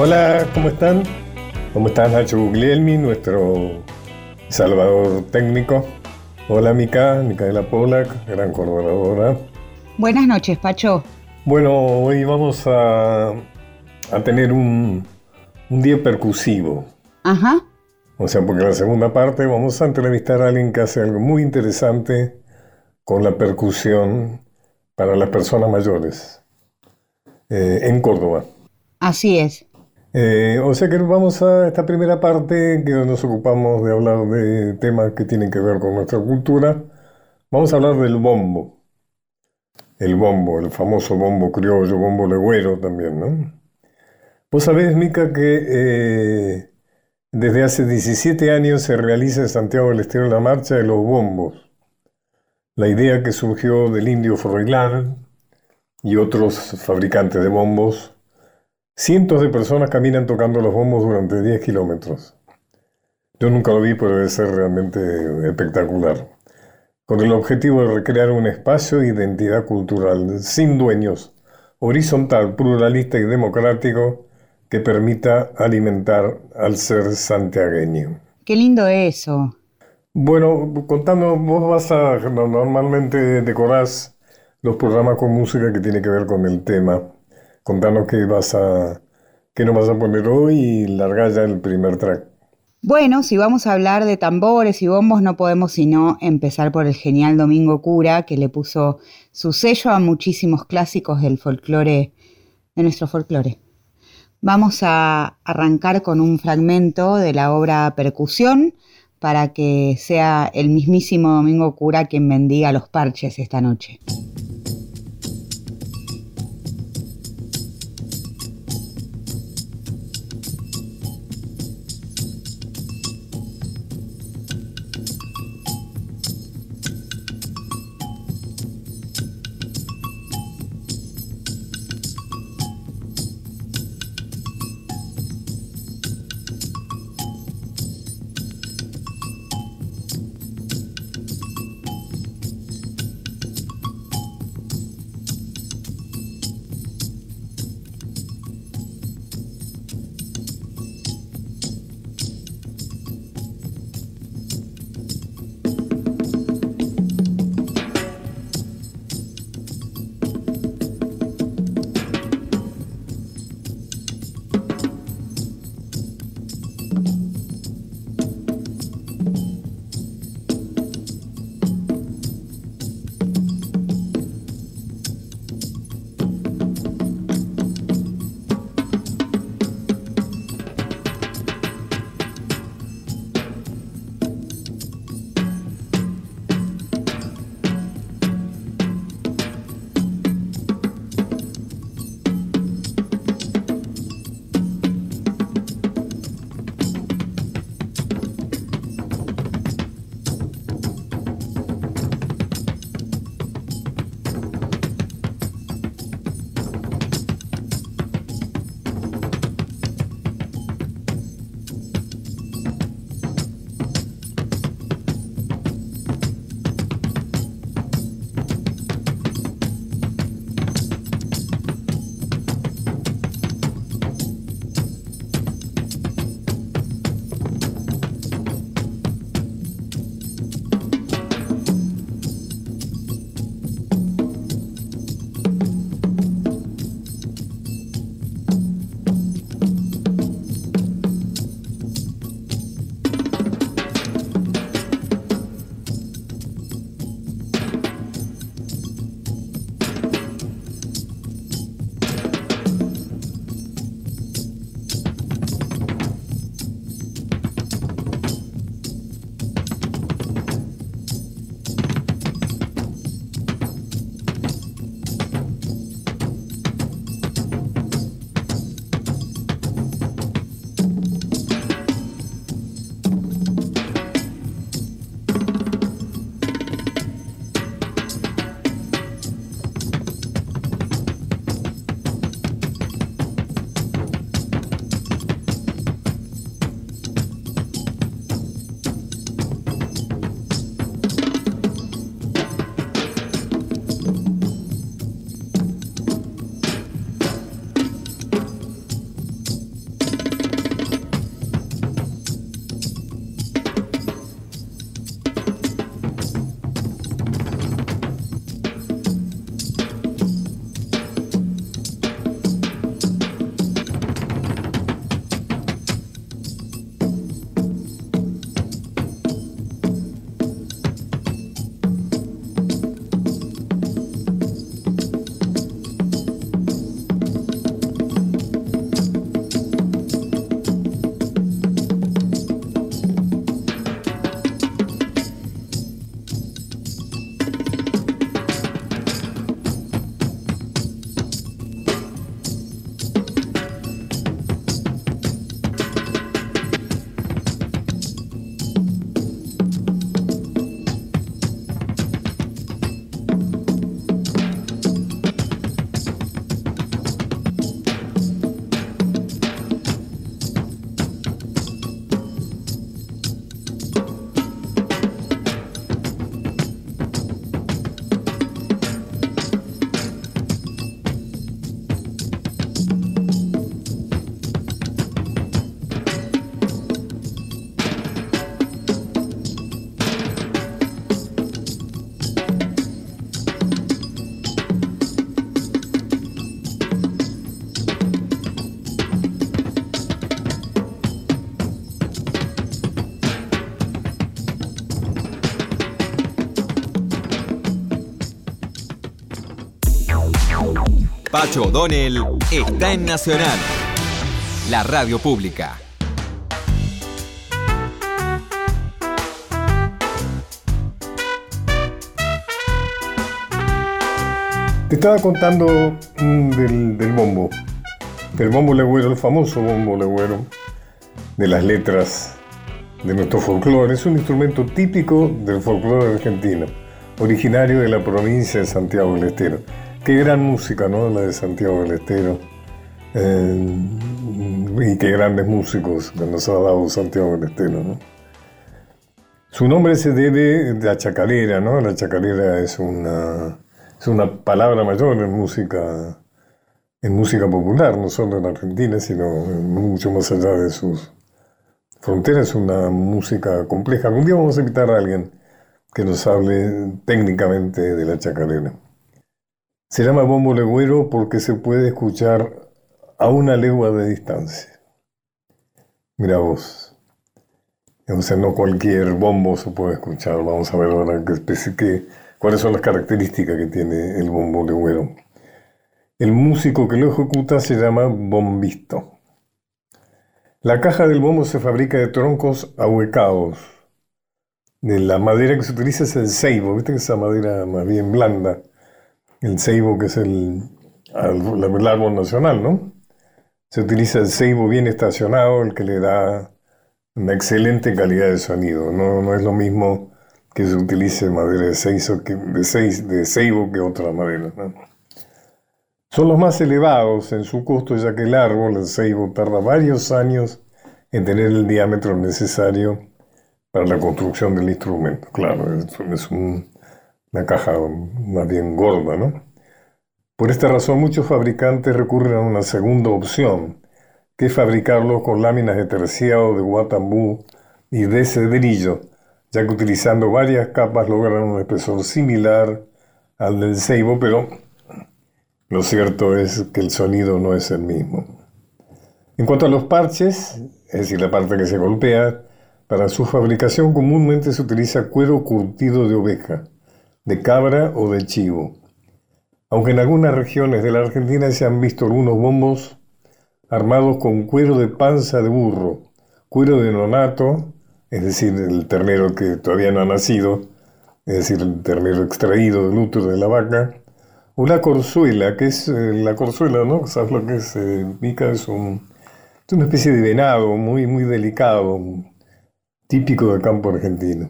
Hola, ¿cómo están? ¿Cómo estás Nacho Guglielmi, nuestro salvador técnico? Hola Mica, Micaela Polak, gran colaboradora. Buenas noches, Pacho. Bueno, hoy vamos a, a tener un, un día percusivo. Ajá. O sea, porque en la segunda parte vamos a entrevistar a alguien que hace algo muy interesante con la percusión para las personas mayores eh, en Córdoba. Así es. Eh, o sea que vamos a esta primera parte que nos ocupamos de hablar de temas que tienen que ver con nuestra cultura. Vamos a hablar del bombo. El bombo, el famoso bombo criollo, bombo legüero también, ¿no? Vos sabés, Mica, que eh, desde hace 17 años se realiza en Santiago del Estero la marcha de los bombos. La idea que surgió del indio Froilán y otros fabricantes de bombos Cientos de personas caminan tocando los bombos durante 10 kilómetros. Yo nunca lo vi, pero debe ser realmente espectacular. Con el objetivo de recrear un espacio de identidad cultural sin dueños, horizontal, pluralista y democrático que permita alimentar al ser santiagueño. Qué lindo eso. Bueno, contando, vos vas a, normalmente decorás los programas con música que tiene que ver con el tema. Contanos qué vas a, qué nos vas a poner hoy y larga ya el primer track. Bueno, si vamos a hablar de tambores y bombos, no podemos sino empezar por el genial Domingo Cura, que le puso su sello a muchísimos clásicos del folclore, de nuestro folclore. Vamos a arrancar con un fragmento de la obra Percusión para que sea el mismísimo Domingo Cura quien bendiga los parches esta noche. Pacho O'Donnell está en Nacional, la radio pública. Te estaba contando mm, del, bombo, del bombo legüero, el famoso bombo legüero, de las letras de nuestro folclore. Es un instrumento típico del folclore argentino, originario de la provincia de Santiago del Estero. Qué gran música, ¿no? La de Santiago del Estero. Eh, y qué grandes músicos que nos ha dado Santiago del Estero, ¿no? Su nombre se debe a la chacarera, ¿no? La chacarera es una es una palabra mayor en música, en música popular, no solo en Argentina, sino mucho más allá de sus fronteras. Es una música compleja. Algún día vamos a invitar a alguien que nos hable técnicamente de la chacarera. Se llama bombo legüero porque se puede escuchar a una legua de distancia. Mira vos. O sea, no cualquier bombo se puede escuchar. Vamos a ver ahora qué que cuáles son las características que tiene el bombo legüero. El músico que lo ejecuta se llama bombisto. La caja del bombo se fabrica de troncos ahuecados. De la madera que se utiliza es el ceibo, viste que esa madera más bien blanda. El ceibo que es el, el árbol nacional, ¿no? Se utiliza el ceibo bien estacionado, el que le da una excelente calidad de sonido. No, no es lo mismo que se utilice madera de, ceibo que, de, seis, de ceibo que otra madera. Son los más elevados en su costo, ya que el árbol, el ceibo, tarda varios años en tener el diámetro necesario para la construcción del instrumento. Claro, es, una caja más bien gorda, ¿no? Por esta razón, muchos fabricantes recurren a una segunda opción, que es fabricarlo con láminas de terciado, de guatambú y de cedrillo, ya que utilizando varias capas logran un espesor similar al del ceibo, pero lo cierto es que el sonido no es el mismo. En cuanto a los parches, es decir, la parte que se golpea, para su fabricación comúnmente se utiliza cuero curtido de oveja, de cabra o de chivo. Aunque en algunas regiones de la Argentina se han visto algunos bombos armados con cuero de panza de burro, cuero de nonato es decir, el ternero que todavía no ha nacido, es decir, el ternero extraído del útero de la vaca, una corzuela, que es eh, la corzuela, ¿no? ¿Sabes lo que es? Eh, mica es, un, es una especie de venado muy, muy delicado, típico del campo argentino.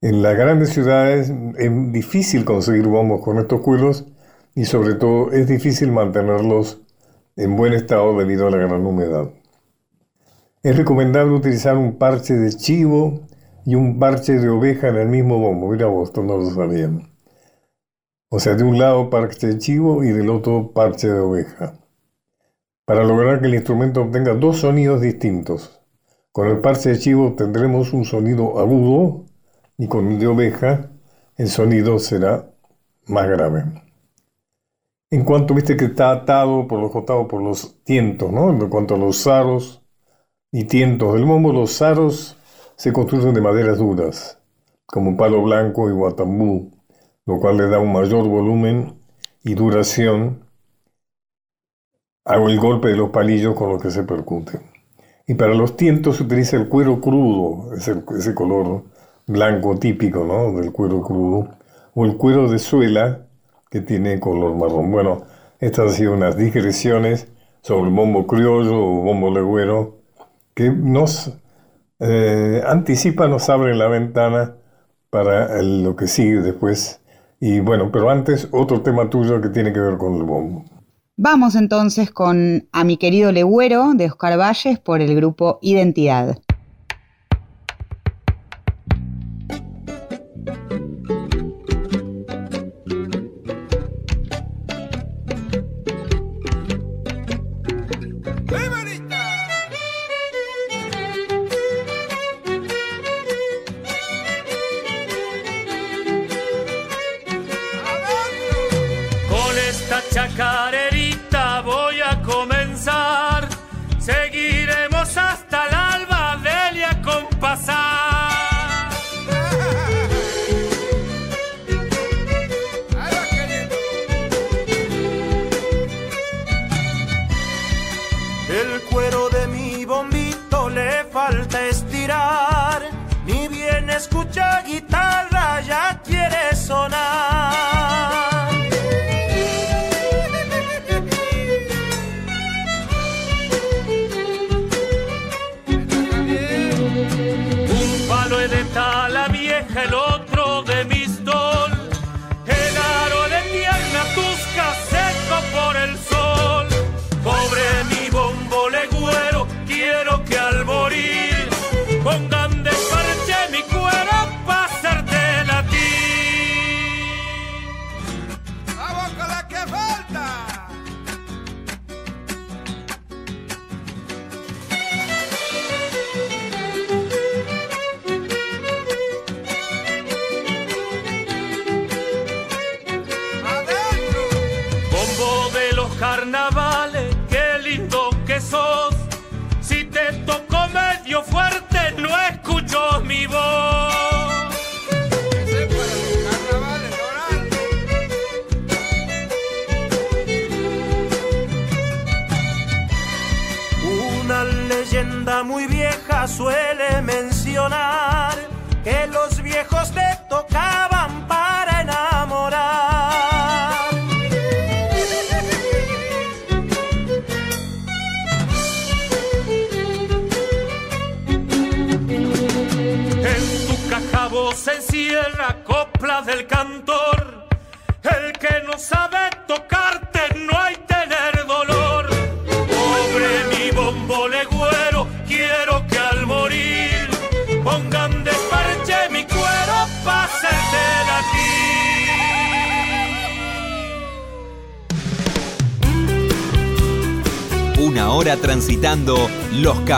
En las grandes ciudades es difícil conseguir bombos con estos cueros y sobre todo es difícil mantenerlos en buen estado debido a la gran humedad. Es recomendable utilizar un parche de chivo y un parche de oveja en el mismo bombo. Mira vos, no lo sabían. O sea, de un lado parche de chivo y del otro parche de oveja. Para lograr que el instrumento obtenga dos sonidos distintos. Con el parche de chivo tendremos un sonido agudo y con el de oveja el sonido será más grave. En cuanto viste que está atado por los costados por los tientos, ¿no? En cuanto a los aros, y tientos del bombo, los aros se construyen de maderas duras, como palo blanco y guatambú, lo cual le da un mayor volumen y duración hago el golpe de los palillos con los que se percute. Y para los tientos se utiliza el cuero crudo, ese, ese color blanco típico ¿no? del cuero crudo, o el cuero de suela que tiene color marrón. Bueno, estas han sido unas digresiones sobre el bombo criollo o bombo legüero que nos eh, anticipa, nos abre la ventana para lo que sigue después. Y bueno, pero antes otro tema tuyo que tiene que ver con el bombo. Vamos entonces con A mi querido legüero de Oscar Valles por el grupo Identidad.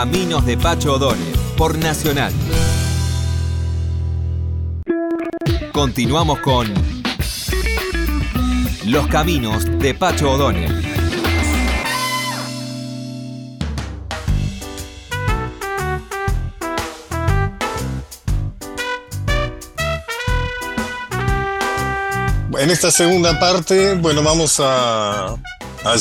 Caminos de Pacho O'Donnell por Nacional. Continuamos con Los Caminos de Pacho O'Donnell. en esta segunda parte, bueno, vamos a,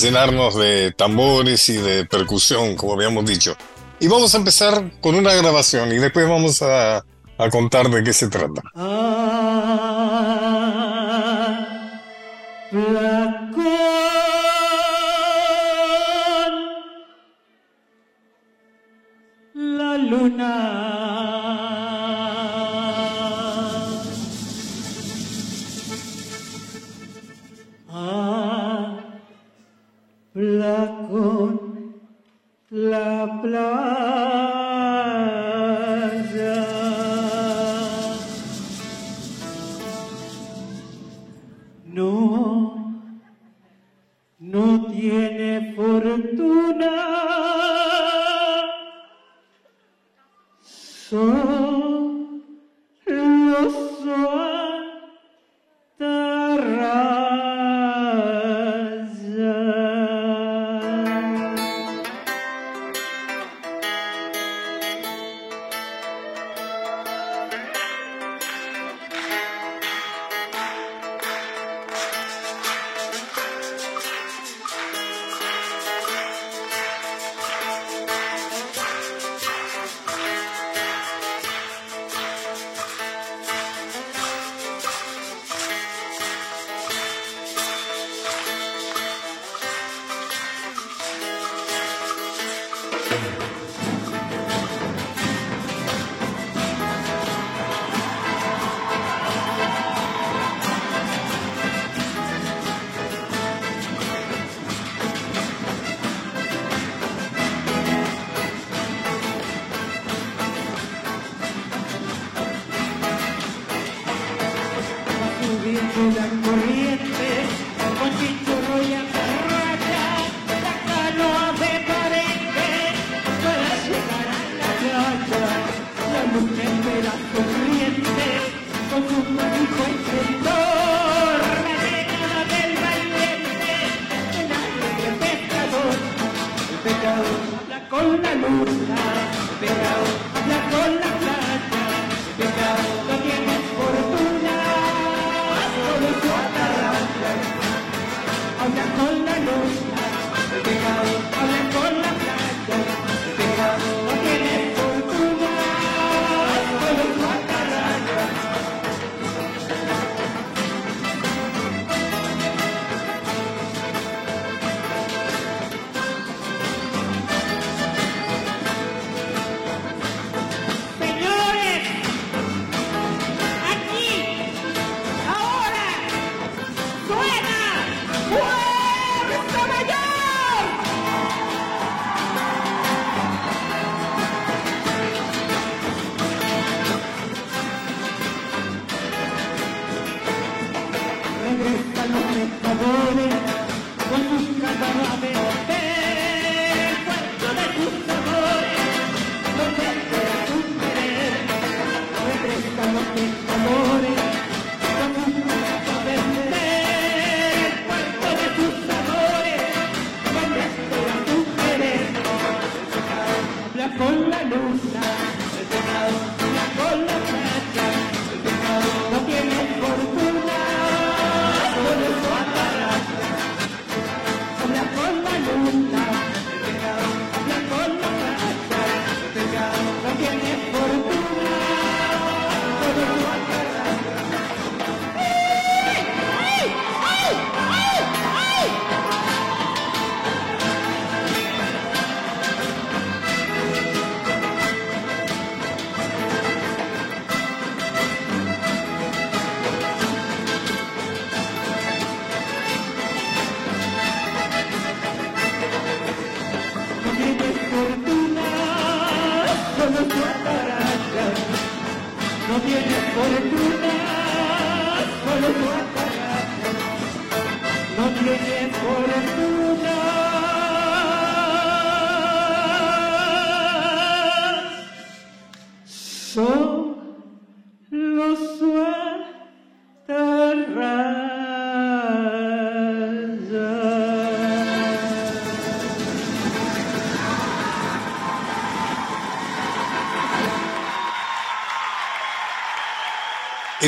llenarnos de tambores y de percusión, como habíamos dicho y vamos a empezar con una grabación y después vamos a, a contar de qué se trata. Ah,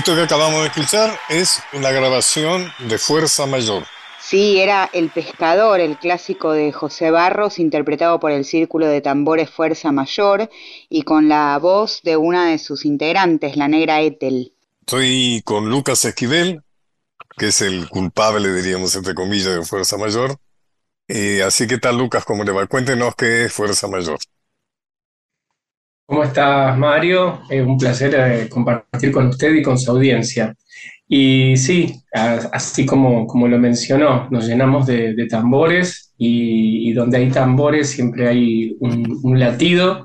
Esto que acabamos de escuchar es una grabación de Fuerza Mayor. Sí, era El Pescador, el clásico de José Barros, interpretado por el Círculo de Tambores Fuerza Mayor y con la voz de una de sus integrantes, la negra Ethel. Estoy con Lucas Esquivel, que es el culpable, diríamos, entre comillas, de Fuerza Mayor. Eh, así que tal, Lucas, ¿cómo le va? Cuéntenos qué es Fuerza Mayor. ¿Cómo estás, Mario? Es un placer eh, compartir con usted y con su audiencia. Y sí, así como, como lo mencionó, nos llenamos de, tambores y, donde hay tambores siempre hay un, latido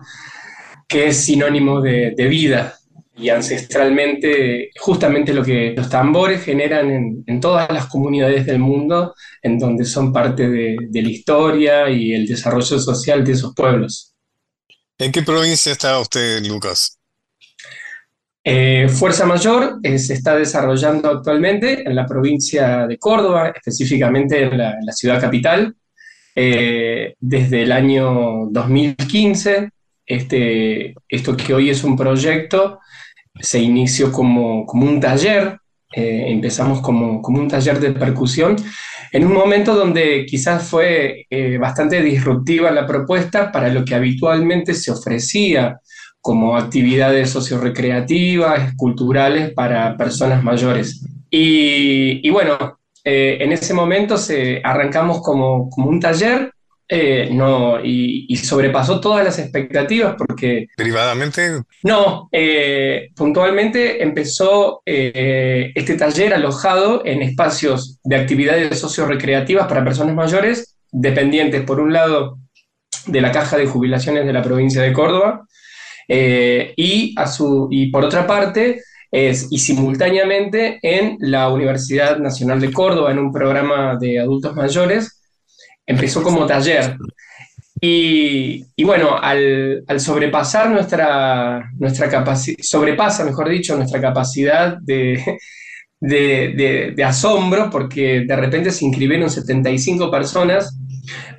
que es sinónimo de, vida. Y ancestralmente, justamente lo que los tambores generan en, todas las comunidades del mundo, en donde son parte de la historia y el desarrollo social de esos pueblos. ¿En qué provincia está usted, Lucas? Eh, Fuerza Mayor eh, se está desarrollando actualmente en la provincia de Córdoba, específicamente en la, ciudad capital, eh, desde el año 2015. Este, esto que hoy es un proyecto se inició como, como un taller, empezamos como, como un taller de percusión, en un momento donde quizás fue eh, bastante disruptiva la propuesta para lo que habitualmente se ofrecía como actividades sociorecreativas, culturales para personas mayores. Y, bueno, eh, en ese momento se, arrancamos como, como un taller eh, no, y, y sobrepasó todas las expectativas porque Privadamente, no, eh, puntualmente empezó eh, este taller alojado en espacios de actividades sociorecreativas para personas mayores, dependientes, por un lado, de la Caja de Jubilaciones de la provincia de Córdoba, y, a su, y por otra parte, es, y simultáneamente en la Universidad Nacional de Córdoba, en un programa de adultos mayores, empezó como taller. Y, y bueno, al, al sobrepasar nuestra, nuestra capacidad, sobrepasa, mejor dicho, nuestra capacidad de, de, asombro, porque de repente se inscribieron 75 personas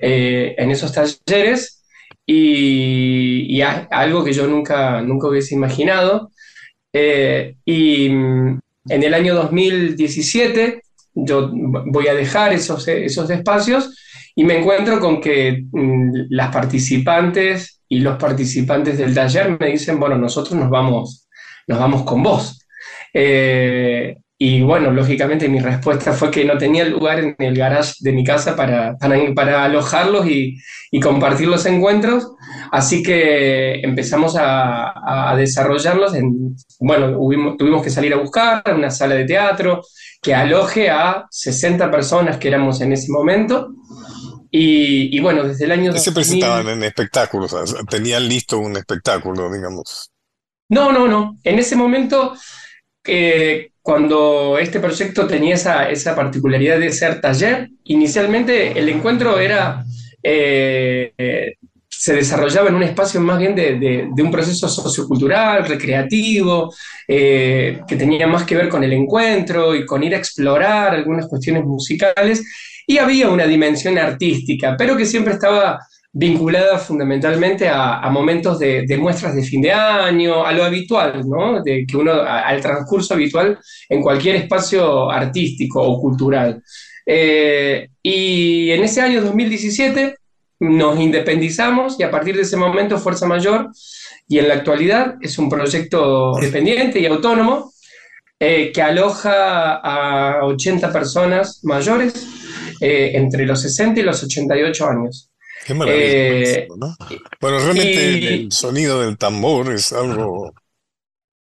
eh, en esos talleres y, algo que yo nunca, nunca hubiese imaginado. Eh, y mm, en el año 2017 yo voy a dejar esos, esos espacios y me encuentro con que mm, las participantes y los participantes del taller me dicen, bueno, nosotros nos vamos, nos vamos con vos. Eh, y bueno, lógicamente mi respuesta fue que no tenía lugar en el garage de mi casa para, para, para alojarlos y, y compartir los encuentros, así que empezamos a, a desarrollarlos. En, bueno, hubimos- tuvimos que salir a buscar una sala de teatro que aloje a 60 personas que éramos en ese momento. Y, y bueno, desde el año ¿qué se 2000 presentaban en espectáculos? O sea, tenían listo un espectáculo, digamos. No, no, no. En ese momento, eh, cuando este proyecto tenía esa, esa particularidad de ser taller, inicialmente el encuentro era, eh, eh, se desarrollaba en un espacio más bien de, de- un proceso sociocultural, recreativo, eh, que tenía más que ver con el encuentro y con ir a explorar algunas cuestiones musicales, y había una dimensión artística, pero que siempre estaba vinculada fundamentalmente a, momentos de, de muestras de fin de año, a lo habitual, ¿no? De que uno, al transcurso habitual en cualquier espacio artístico o cultural. Eh, y en ese año 2017 nos independizamos y a partir de ese momento Fuerza Mayor, y en la actualidad es un proyecto dependiente y autónomo eh, que aloja a 80 personas mayores eh, entre los 60 y los 88 años. Qué maravilla. Eh, ¿no? Bueno, realmente el, y- el sonido del tambor es algo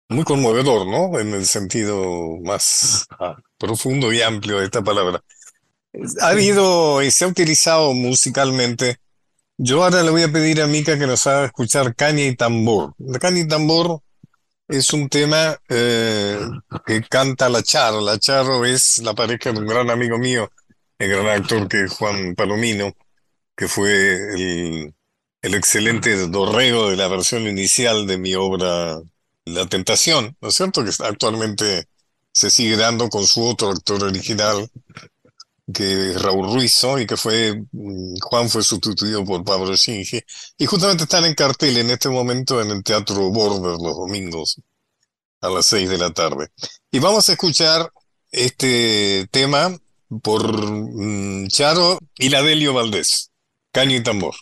muy conmovedor, ¿no? En el sentido más ah, profundo y amplio de esta palabra. Ha habido y se ha utilizado musicalmente. Yo ahora le voy a pedir a Mica que nos haga escuchar Caña y Tambor. La Caña y Tambor es un tema eh, que canta La Charo. La Charo es la pareja de un gran amigo mío, el gran actor que es Juan Palomino, que fue el, el excelente dorrego de la versión inicial de mi obra La Tentación, ¿no es cierto? Que actualmente se sigue dando con su otro actor original, que Raúl Ruizo, y que fue, mm, Juan fue sustituido por Pablo Shinge, y justamente están en cartel en este momento en el Teatro Border los domingos a las seis de la tarde. Y vamos a escuchar este tema por mm, Charo y la Delio Valdés, Caño y Tambor.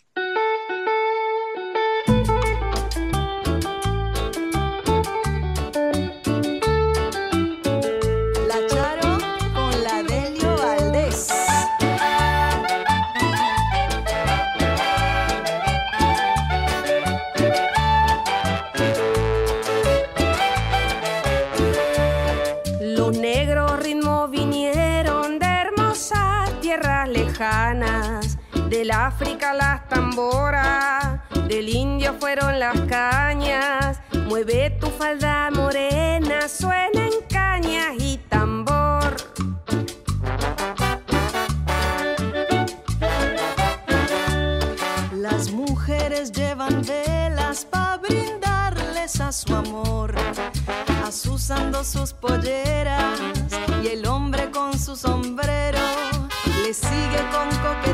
Del indio fueron las cañas. Mueve tu falda morena, suena en cañas y tambor. Las mujeres llevan velas para brindarles a su amor, asusando sus polleras y el hombre con su sombrero le sigue con coqueteo,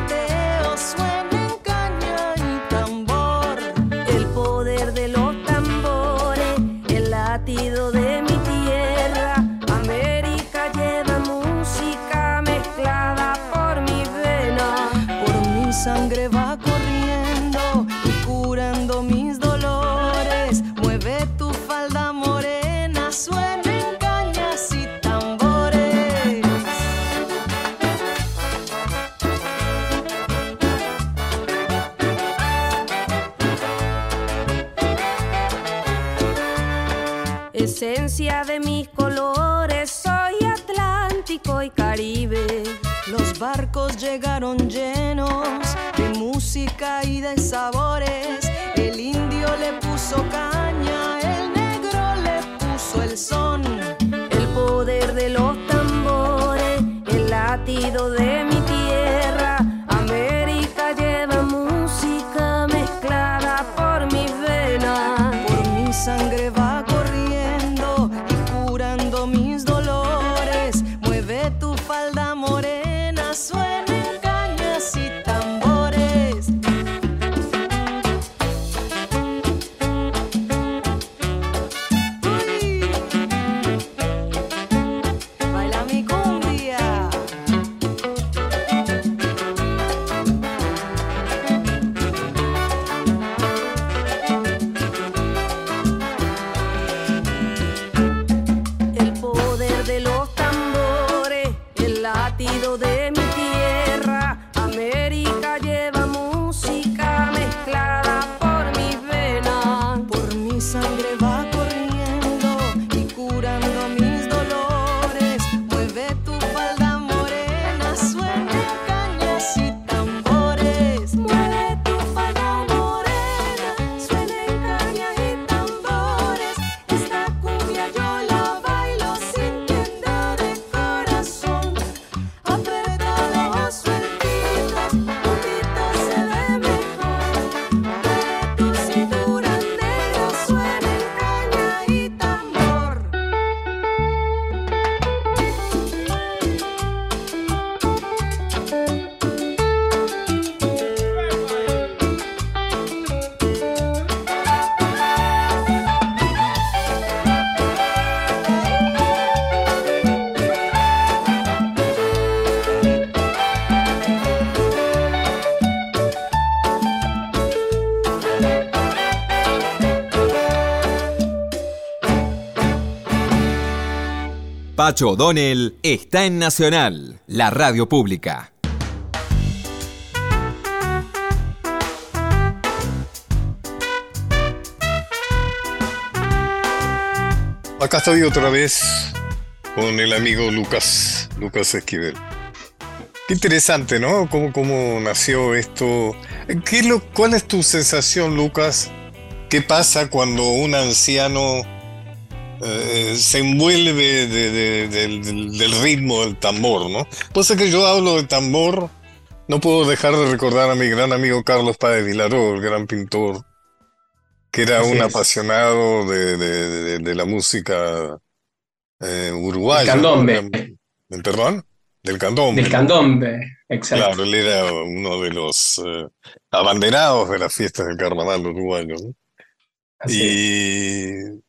Pacho O'Donnell está en Nacional, la radio pública. Acá estoy otra vez con el amigo Lucas, Lucas Esquivel. Qué interesante, ¿no? ¿Cómo, cómo nació esto? ¿Qué lo, ¿Cuál es tu sensación, Lucas? ¿Qué pasa cuando un anciano eh, se envuelve de- de- del, del- del ritmo del tambor, ¿no? Pues que yo hablo de tambor, no puedo dejar de recordar a mi gran amigo Carlos Páez Vilaró, el gran pintor, que era Así un es. apasionado de, la música eh, uruguaya. El ¿no? candombe. Era- ¿Perdón? Del candombe. Del candombe, exacto. Claro, él era uno de los eh, abanderados de las fiestas del carnaval uruguayo, ¿no? Así es. Y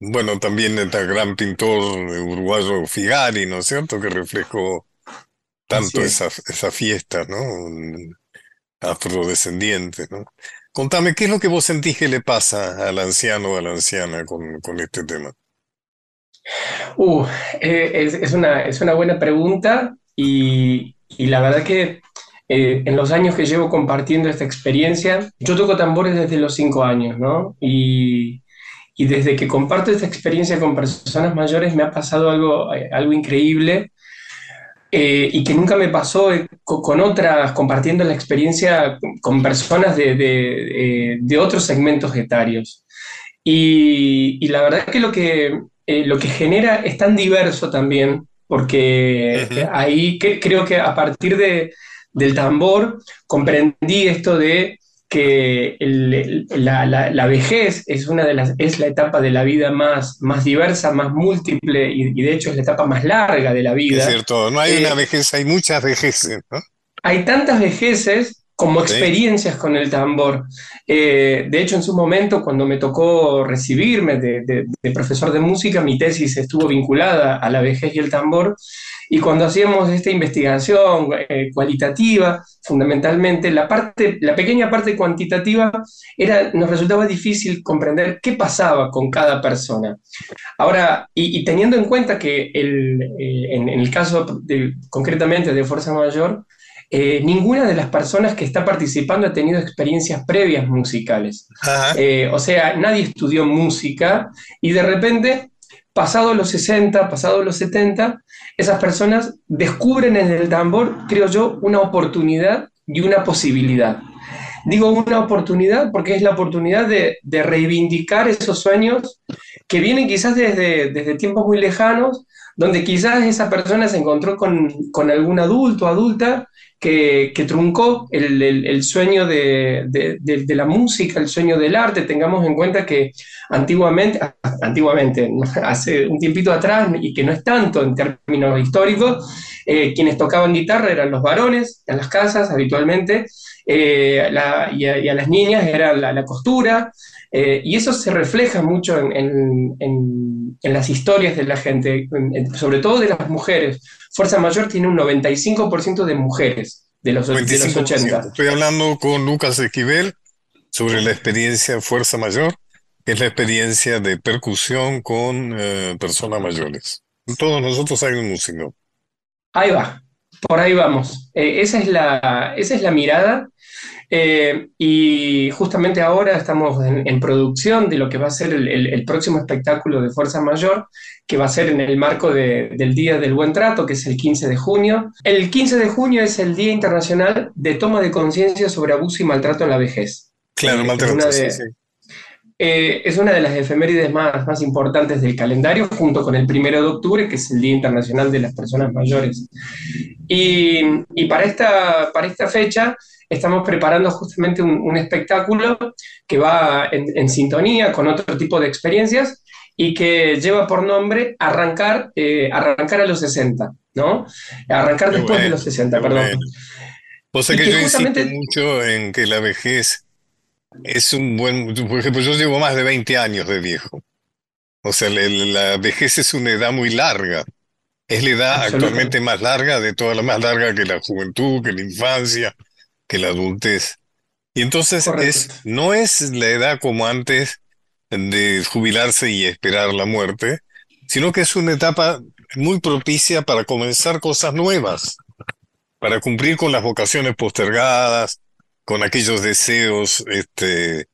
bueno, también el gran pintor uruguayo Figari, ¿no es cierto? Que reflejó tanto es. esa, esa fiesta, ¿no? Afrodescendiente, ¿no? Contame, ¿qué es lo que vos sentís que le pasa al anciano o a la anciana con, con este tema? Uh, eh, es, es una, es una buena pregunta y, y la verdad que eh, en los años que llevo compartiendo esta experiencia, yo toco tambores desde los cinco años, ¿no? Y, y desde que comparto esta experiencia con personas mayores me ha pasado algo, eh, algo increíble eh, y que nunca me pasó eh, co- con otras, compartiendo la experiencia con- personas de, de, eh, de otros segmentos etarios. Y, y la verdad que lo que, eh, lo que genera es tan diverso también, porque Ujú. ahí que- creo que a partir de, del tambor comprendí esto de que el- el- la, la- la vejez es una de las, es la etapa de la vida más, más diversa, más múltiple y, y de hecho es la etapa más larga de la Es vida. cierto, no hay Eh, una vejez, hay muchas vejeces, ¿no? hay tantas vejeces como experiencias con el tambor. Eh, de hecho, en su momento, cuando me tocó recibirme de, de- de profesor de música, mi tesis estuvo vinculada a la vejez y el tambor. Y cuando hacíamos esta investigación eh, cualitativa, fundamentalmente, la, parte, la pequeña parte cuantitativa era, nos resultaba difícil comprender qué pasaba con cada persona. Ahora, y, y teniendo en cuenta que el, eh, en, en el caso de- concretamente de Fuerza Mayor, eh, ninguna de las personas que está participando ha tenido experiencias previas musicales. Eh, o sea, nadie estudió música y de repente, pasado los 60, pasado los 70, esas personas descubren en el tambor, creo yo, una oportunidad y una posibilidad. Digo una oportunidad porque es la oportunidad de, de reivindicar esos sueños que vienen quizás desde, desde tiempos muy lejanos, donde quizás esa persona se encontró con, con algún adulto, adulta, que, que truncó el, el- el sueño de, de- de- de la música, el sueño del arte. Tengamos en cuenta que antiguamente, antiguamente, hace un tiempito atrás, y que no es tanto en términos históricos, eh, quienes tocaban guitarra eran los varones en las casas habitualmente, eh, la- y, a, y a las niñas era la, la costura, eh, y eso se refleja mucho en, en- en- en las historias de la gente, en- en- sobre todo de las mujeres. Fuerza Mayor tiene un 95% de mujeres de los, de los 25%. 80. Estoy hablando con Lucas Esquivel sobre la experiencia Fuerza Mayor, que es la experiencia de percusión con eh, personas mayores. Todos nosotros hay un músico. Ahí va, por ahí vamos. Eh, esa, es la, esa es la mirada. eh, y justamente ahora estamos en, en producción de lo que va a ser el, el- el próximo espectáculo de Fuerza Mayor, que va a ser en el marco de- del Día del Buen Trato, que es el 15 de junio. El 15 de junio es el Día Internacional de Toma de Conciencia sobre Abuso y Maltrato en la Vejez. Claro, maltrato, una de- sí, sí. Eh, es una de las efemérides más, más importantes del calendario, junto con el primero de octubre, que es el Día Internacional de las Personas Mayores. Y, y para, esta, para esta fecha estamos preparando justamente un, un espectáculo que va en, en sintonía con otro tipo de experiencias y que lleva por nombre Arrancar, eh, arrancar a los 60, ¿no? Arrancar Qué después de los 60, qué perdón. bueno. O sea que que yo justamente- insisto mucho en que la vejez es un buen... Por ejemplo, yo llevo más de 20 años de viejo. O sea, la, la vejez es una edad muy larga. Es la edad actualmente más larga de todas las más larga que la juventud, que la infancia, que la adultez. Y entonces Correcto. es, no es la edad como antes de jubilarse y esperar la muerte, sino que es una etapa muy propicia para comenzar cosas nuevas, para cumplir con las vocaciones postergadas, con aquellos deseos este,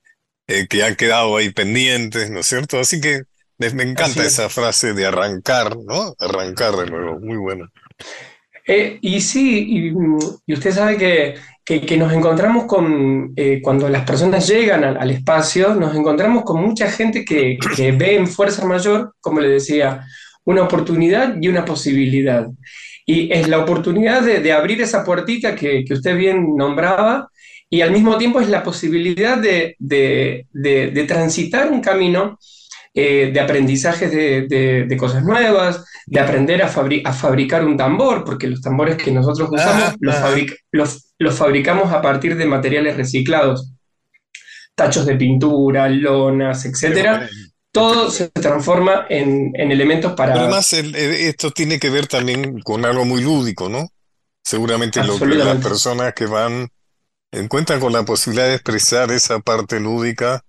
eh, que han quedado ahí pendientes, ¿no es cierto? Así que me, me encanta es. esa frase de arrancar, ¿no? Arrancar de nuevo, muy buena. Eh, y sí, y, mm, y usted sabe que, que- que nos encontramos con, eh, cuando las personas llegan al, al espacio, nos encontramos con mucha gente que, que ve en Fuerza Mayor, como le decía, una oportunidad y una posibilidad. Y es la oportunidad de, de abrir esa puertita que, que usted bien nombraba, y al mismo tiempo es la posibilidad de, de- de- de transitar un camino eh, de aprendizajes de, cosas nuevas, de aprender a, fabri- a fabricar un tambor, porque los tambores que nosotros usamos Ah, los, ah. fabric- los- los fabricamos a partir de materiales reciclados, tachos de pintura, lonas, etcétera. Todo se transforma en, en elementos para... Pero además el- esto tiene que ver también con algo muy lúdico, ¿no? Seguramente lo que las personas que van encuentran con la posibilidad de expresar esa parte lúdica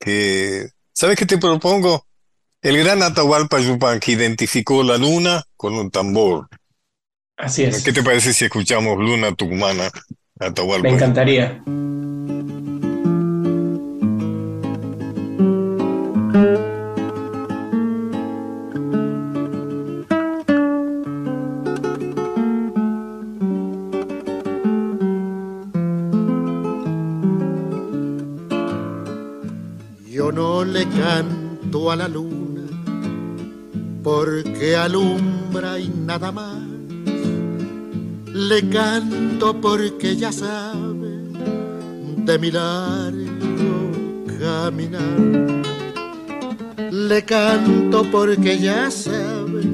que, ¿sabes qué te propongo? El gran Atahualpa Yupanqui identificó la luna con un tambor. Así es. ¿Qué te parece si escuchamos Luna Tucumana, Atahualpa? Me encantaría. Yo no le canto a la luna porque alumbra y nada más. Le canto porque ya sabe de mi largo caminar. Le canto porque ya sabe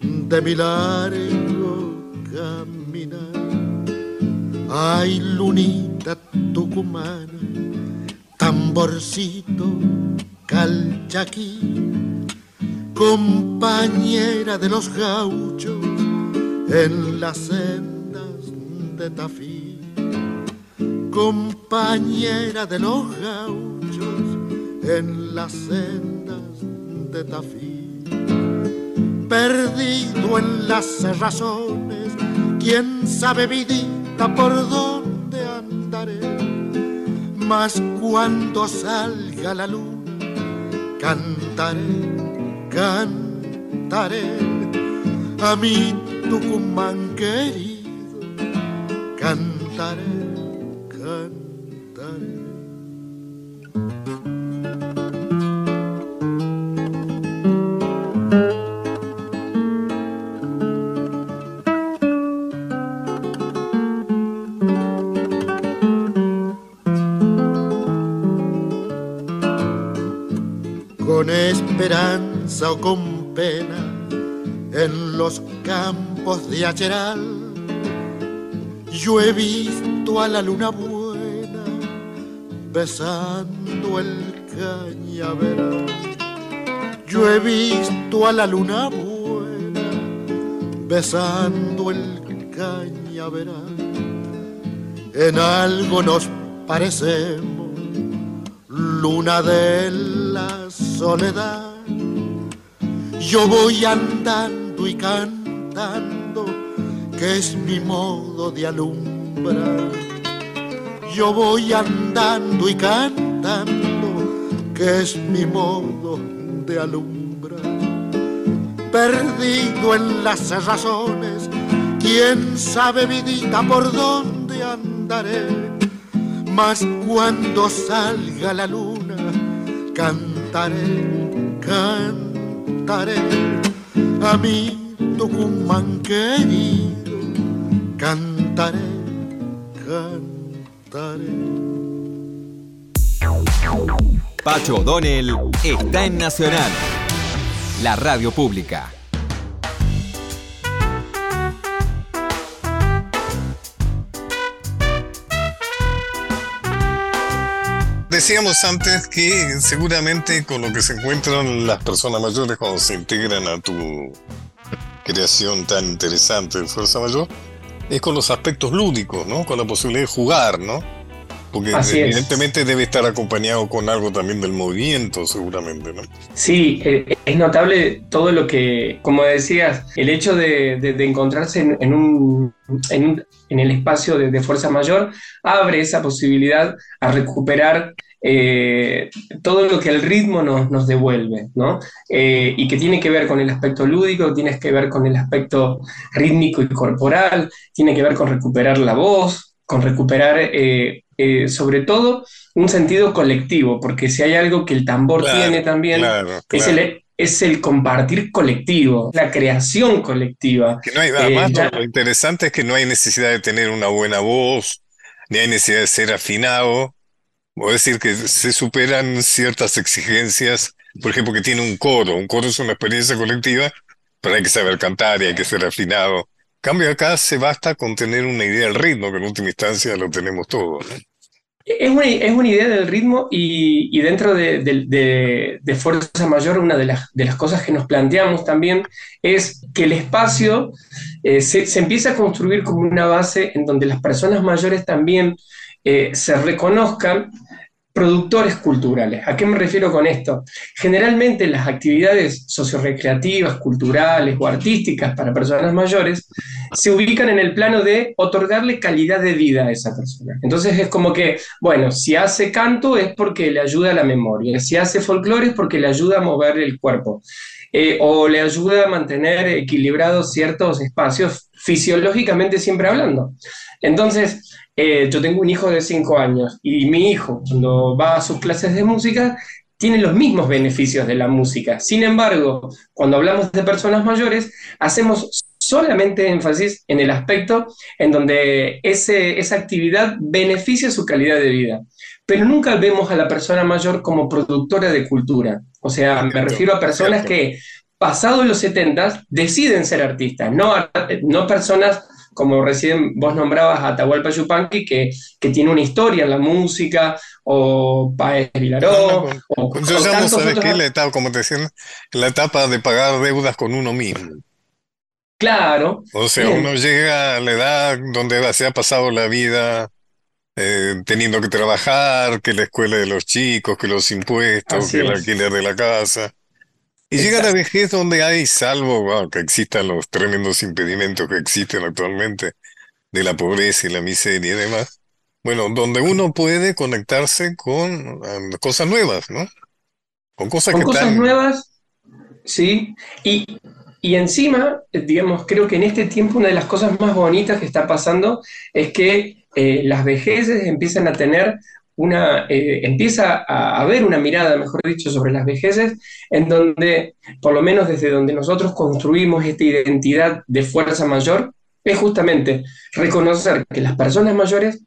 de mi largo caminar. Ay, lunita tucumana tamborcito calchaquí, compañera de los gauchos en las sendas de Tafí, compañera de los gauchos en las sendas de Tafí, perdido en las razones, quién sabe vidita por dónde andaré mas cuando salga la luna, cantaré, cantaré a mi Tucumán querido, cantaré. Con pena en los campos de Acheral. Yo he visto a la luna buena besando el cañaveral. Yo he visto a la luna buena besando el cañaveral. En algo nos parecemos, luna de la soledad. Yo voy andando y cantando, que es mi modo de alumbrar. Yo voy andando y cantando, que es mi modo de alumbrar. Perdido en las razones, quién sabe vidita por dónde andaré. Mas cuando salga la luna, cantaré, cantaré a mi Tucumán querido, cantaré, cantaré. Pacho O'Donnell está en Nacional, la radio pública. Decíamos antes que seguramente con lo que se encuentran las personas mayores cuando se integran a tu creación tan interesante de Fuerza Mayor, es con los aspectos lúdicos, ¿no? Con la posibilidad de jugar, ¿no? Porque Así es. evidentemente debe estar acompañado con algo también del movimiento, seguramente, ¿no? Sí, eh, es notable todo lo que, como decías, el hecho de, de- de encontrarse en, en un, en, un- en el espacio de, de fuerza mayor abre esa posibilidad a recuperar eh, todo lo que el ritmo nos, nos devuelve, ¿no? Eh, y que tiene que ver con el aspecto lúdico, tiene que ver con el aspecto rítmico y corporal, tiene que ver con recuperar la voz, con recuperar, eh, eh, sobre todo, un sentido colectivo, porque si hay algo que el tambor Claro, tiene también, claro, es claro. el, es el compartir colectivo, la creación colectiva. Que no hay, Eh, ya- lo interesante es que no hay necesidad de tener una buena voz, ni hay necesidad de ser afinado. O decir que se superan ciertas exigencias, por ejemplo, que tiene un coro. Un coro es una experiencia colectiva, pero hay que saber cantar y hay que ser afinado. En cambio, acá se basta con tener una idea del ritmo, que en última instancia lo tenemos todos, ¿no? Es una, es una idea del ritmo y, y dentro de, de- de- de Fuerza Mayor una de las, de las cosas que nos planteamos también es que el espacio eh, se, se empieza a construir como una base en donde las personas mayores también eh, se reconozcan productores culturales. ¿A qué me refiero con esto? Generalmente las actividades sociorecreativas, culturales o artísticas para personas mayores se ubican en el plano de otorgarle calidad de vida a esa persona. Entonces es como que, bueno, si hace canto es porque le ayuda a la memoria, si hace folclore es porque le ayuda a mover el cuerpo, eh, o le ayuda a mantener equilibrados ciertos espacios fisiológicamente siempre hablando. Entonces, eh, yo tengo un hijo de 5 años y mi hijo, cuando va a sus clases de música, tiene los mismos beneficios de la música. Sin embargo, cuando hablamos de personas mayores, hacemos solamente énfasis en el aspecto en donde ese, esa actividad beneficia su calidad de vida. Pero nunca vemos a la persona mayor como productora de cultura. O sea, me refiero a personas que, pasados los 70, deciden ser artistas, no, no personas como recién vos nombrabas a Atahualpa Yupanqui, que, que tiene una historia en la música, o Paez Vilaró, No, no, o, Yo o llamo, tantos ¿sabes otros qué? La etapa, como te decía, la etapa de pagar deudas con uno mismo. Claro, O sea, Bien. uno llega a la edad donde se ha pasado la vida eh, teniendo que trabajar, que la escuela de los chicos, que los impuestos, Así que el alquiler de la casa. Y llega la vejez donde hay, salvo bueno, que existan los tremendos impedimentos que existen actualmente de la pobreza y la miseria y demás. Bueno, donde uno puede conectarse con eh, cosas nuevas, ¿no? Con cosas con que cosas nuevas, ¿sí? Y, y encima, eh, digamos, creo que en este tiempo una de las cosas más bonitas que está pasando es que eh, las vejeces empiezan a tener una, eh, empieza a haber una mirada, mejor dicho, sobre las vejeces, en donde, por lo menos desde donde nosotros construimos esta identidad de fuerza mayor, es justamente reconocer que las personas mayores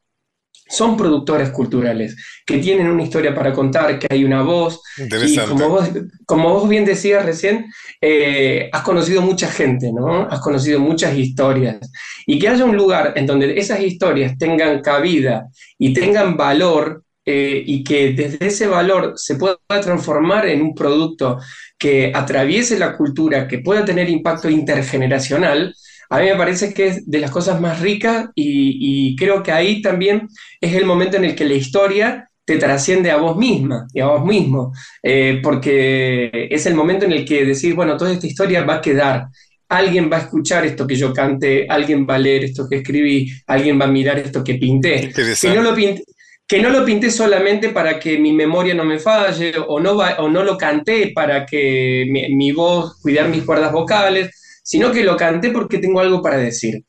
son productores culturales, que tienen una historia para contar, que hay una voz, y como vos, como vos bien decías recién, eh, has conocido mucha gente, ¿no? Has conocido muchas historias. Y que haya un lugar en donde esas historias tengan cabida y tengan valor, eh, y que desde ese valor se pueda transformar en un producto que atraviese la cultura, que pueda tener impacto intergeneracional, a mí me parece que es de las cosas más ricas y, y creo que ahí también es el momento en el que la historia te trasciende a vos misma y a vos mismo, eh, porque es el momento en el que decís, bueno, toda esta historia va a quedar, alguien va a escuchar esto que yo cante, alguien va a leer esto que escribí, alguien va a mirar esto que pinté, que no lo pinté, que no lo pinté solamente para que mi memoria no me falle, o no, va- o no lo canté para que mi, mi voz, cuidar mis cuerdas vocales, sino que lo canté porque tengo algo para decir.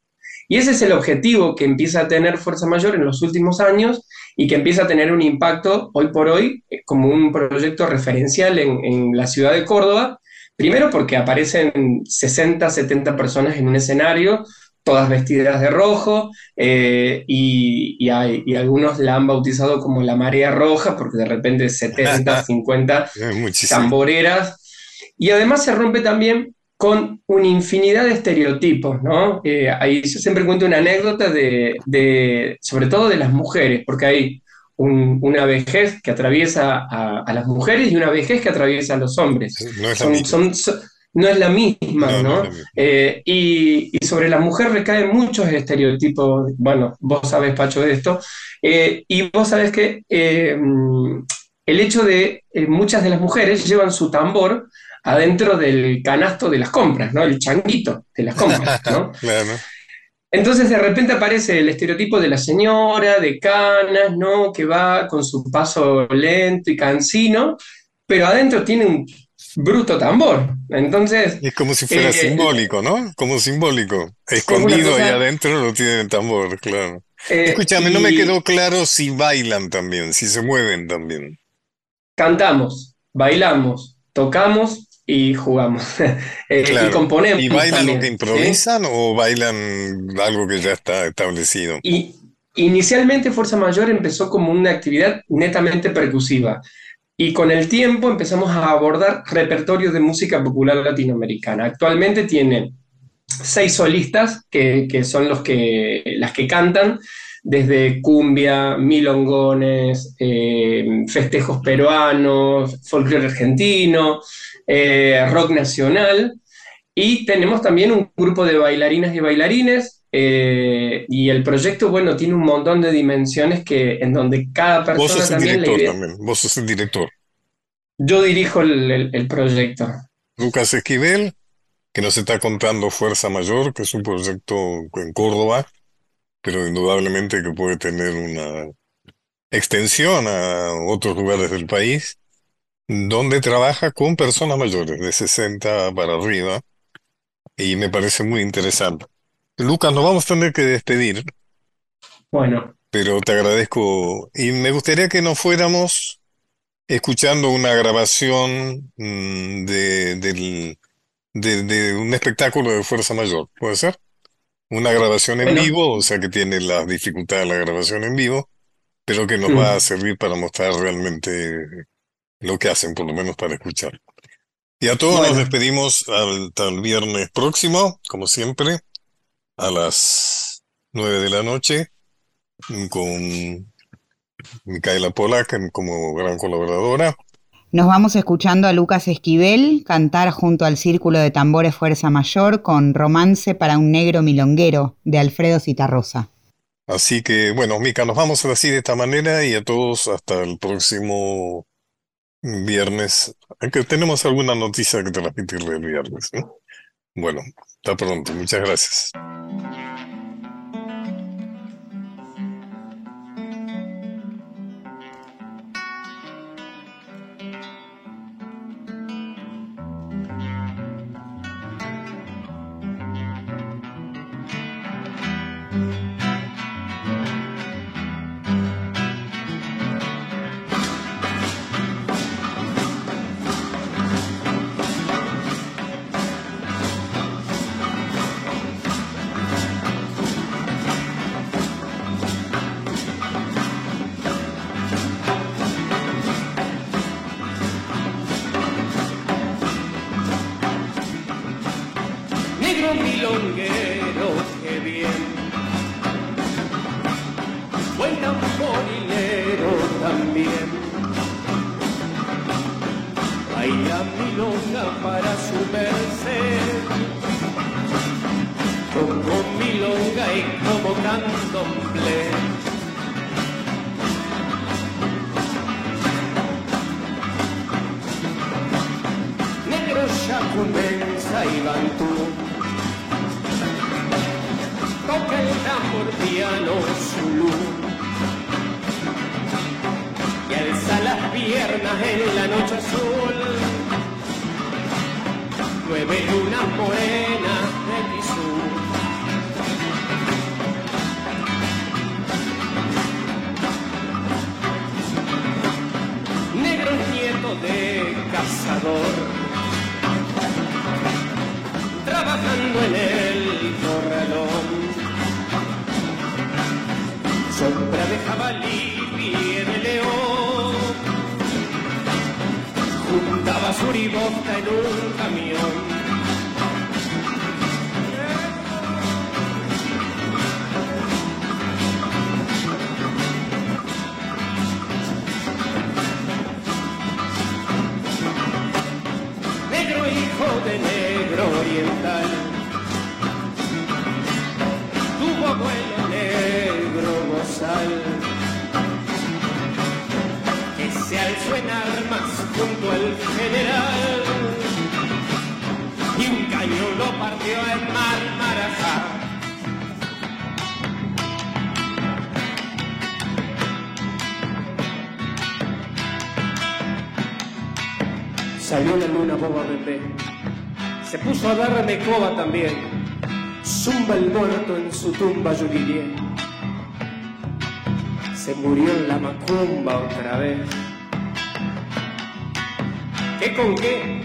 Y ese es el objetivo que empieza a tener Fuerza Mayor en los últimos años y que empieza a tener un impacto hoy por hoy eh, como un proyecto referencial en, en la ciudad de Córdoba. Primero porque aparecen 60, 70 personas en un escenario, todas vestidas de rojo, eh, y, y hay- y algunos la han bautizado como la marea roja, porque de repente 70, 50 Es muchísimo. tamboreras. Y además se rompe también con una infinidad de estereotipos, ¿no? Eh, ahí yo siempre cuento una anécdota de, de- sobre todo de las mujeres, porque hay un- una vejez que atraviesa a, a las mujeres y una vejez que atraviesa a los hombres. No es la Son, misma. son, son, no es la misma, No, no ¿no? es la misma. Eh, y, y sobre la mujer recaen muchos estereotipos, bueno, vos sabés, Pacho, de esto, eh, y vos sabés que eh, el hecho de muchas de las mujeres llevan su tambor adentro del canasto de las compras, ¿no? El changuito de las compras, ¿no? Claro. Entonces de repente aparece el estereotipo de la señora de canas, ¿no? Que va con su paso lento y cansino, pero adentro tiene un bruto tambor. Entonces, Es como si fuera Eh, simbólico, ¿no? Como simbólico. Escondido ahí adentro lo tiene el tambor, claro. eh, Escúchame, no me quedó claro si bailan también, si se mueven también. cantamos, bailamos, tocamos y jugamos. Eh, Claro. y componemos ¿Y bailan lo que ¿sí? improvisan o bailan algo que ya está establecido? Y inicialmente Fuerza Mayor empezó como una actividad netamente percusiva. Y con el tiempo empezamos a abordar repertorio de música popular latinoamericana. Actualmente tiene seis solistas que, que son los que, las que cantan, desde cumbia, milongones, eh, festejos peruanos, folclore argentino, eh, rock nacional. Y tenemos también un grupo de bailarinas y bailarines. eh, y el proyecto, bueno, tiene un montón de dimensiones que, en donde cada Vos persona sos el también la director también, vos sos el director. Yo dirijo el, el- el proyecto. Lucas Esquivel, que nos está contando Fuerza Mayor, que es un proyecto en Córdoba, pero indudablemente que puede tener una extensión a otros lugares del país, donde trabaja con personas mayores, de 60 para arriba, y me parece muy interesante. Lucas, nos vamos a tener que despedir, Bueno, pero te agradezco, y me gustaría que nos fuéramos escuchando una grabación mm, de, de, de un espectáculo de Fuerza Mayor, ¿puede ser? Una grabación en Bueno. vivo, o sea que tiene las dificultades de la grabación en vivo, pero que nos Mm. va a servir para mostrar realmente lo que hacen, por lo menos para escuchar. Y a todos nos despedimos hasta el viernes próximo, como siempre, a las nueve de la noche, con Micaela Polak como gran colaboradora. Nos vamos escuchando a Lucas Esquivel cantar junto al Círculo de Tambores Fuerza Mayor con Romance para un negro milonguero de Alfredo Citarrosa. Así que, bueno, Mica, nos vamos así de esta manera y a todos hasta el próximo viernes. Aunque tenemos alguna noticia que transmitirle el viernes, ¿no? Bueno, hasta pronto. Muchas gracias. Juntaba su ribosta en un camión. Negro hijo de negro oriental. Tuvo abuelo negro bozal que se alzó en junto al general y un cañón lo partió en Mar Marajá. Salió la luna boba bebé, se puso a darme coba también, zumba el muerto en su tumba yo. Se murió en la macumba otra vez. ¿Qué con qué?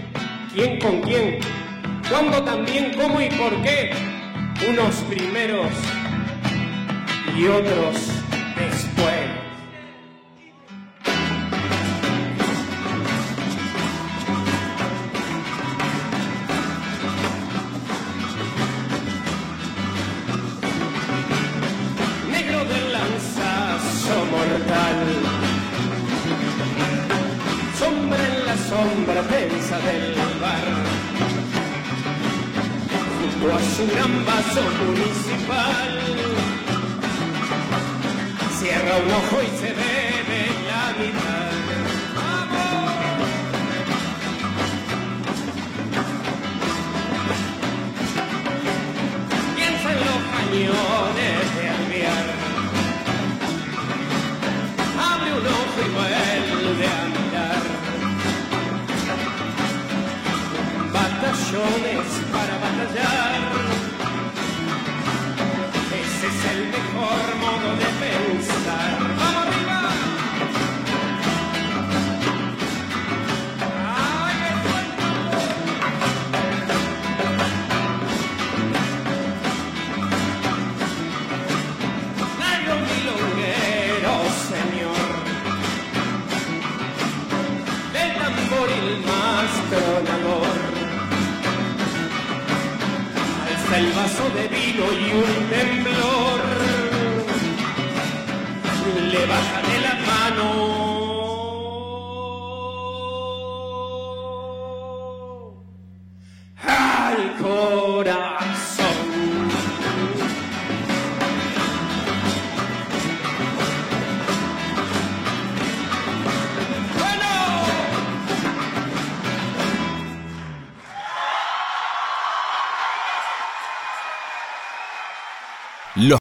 ¿Quién con quién? ¿Cuándo también? ¿Cómo y por qué? Unos primeros y otros Junto a su gran vaso municipal. Cierra un ojo y se bebe para vino y un temblor. Le baja de la mano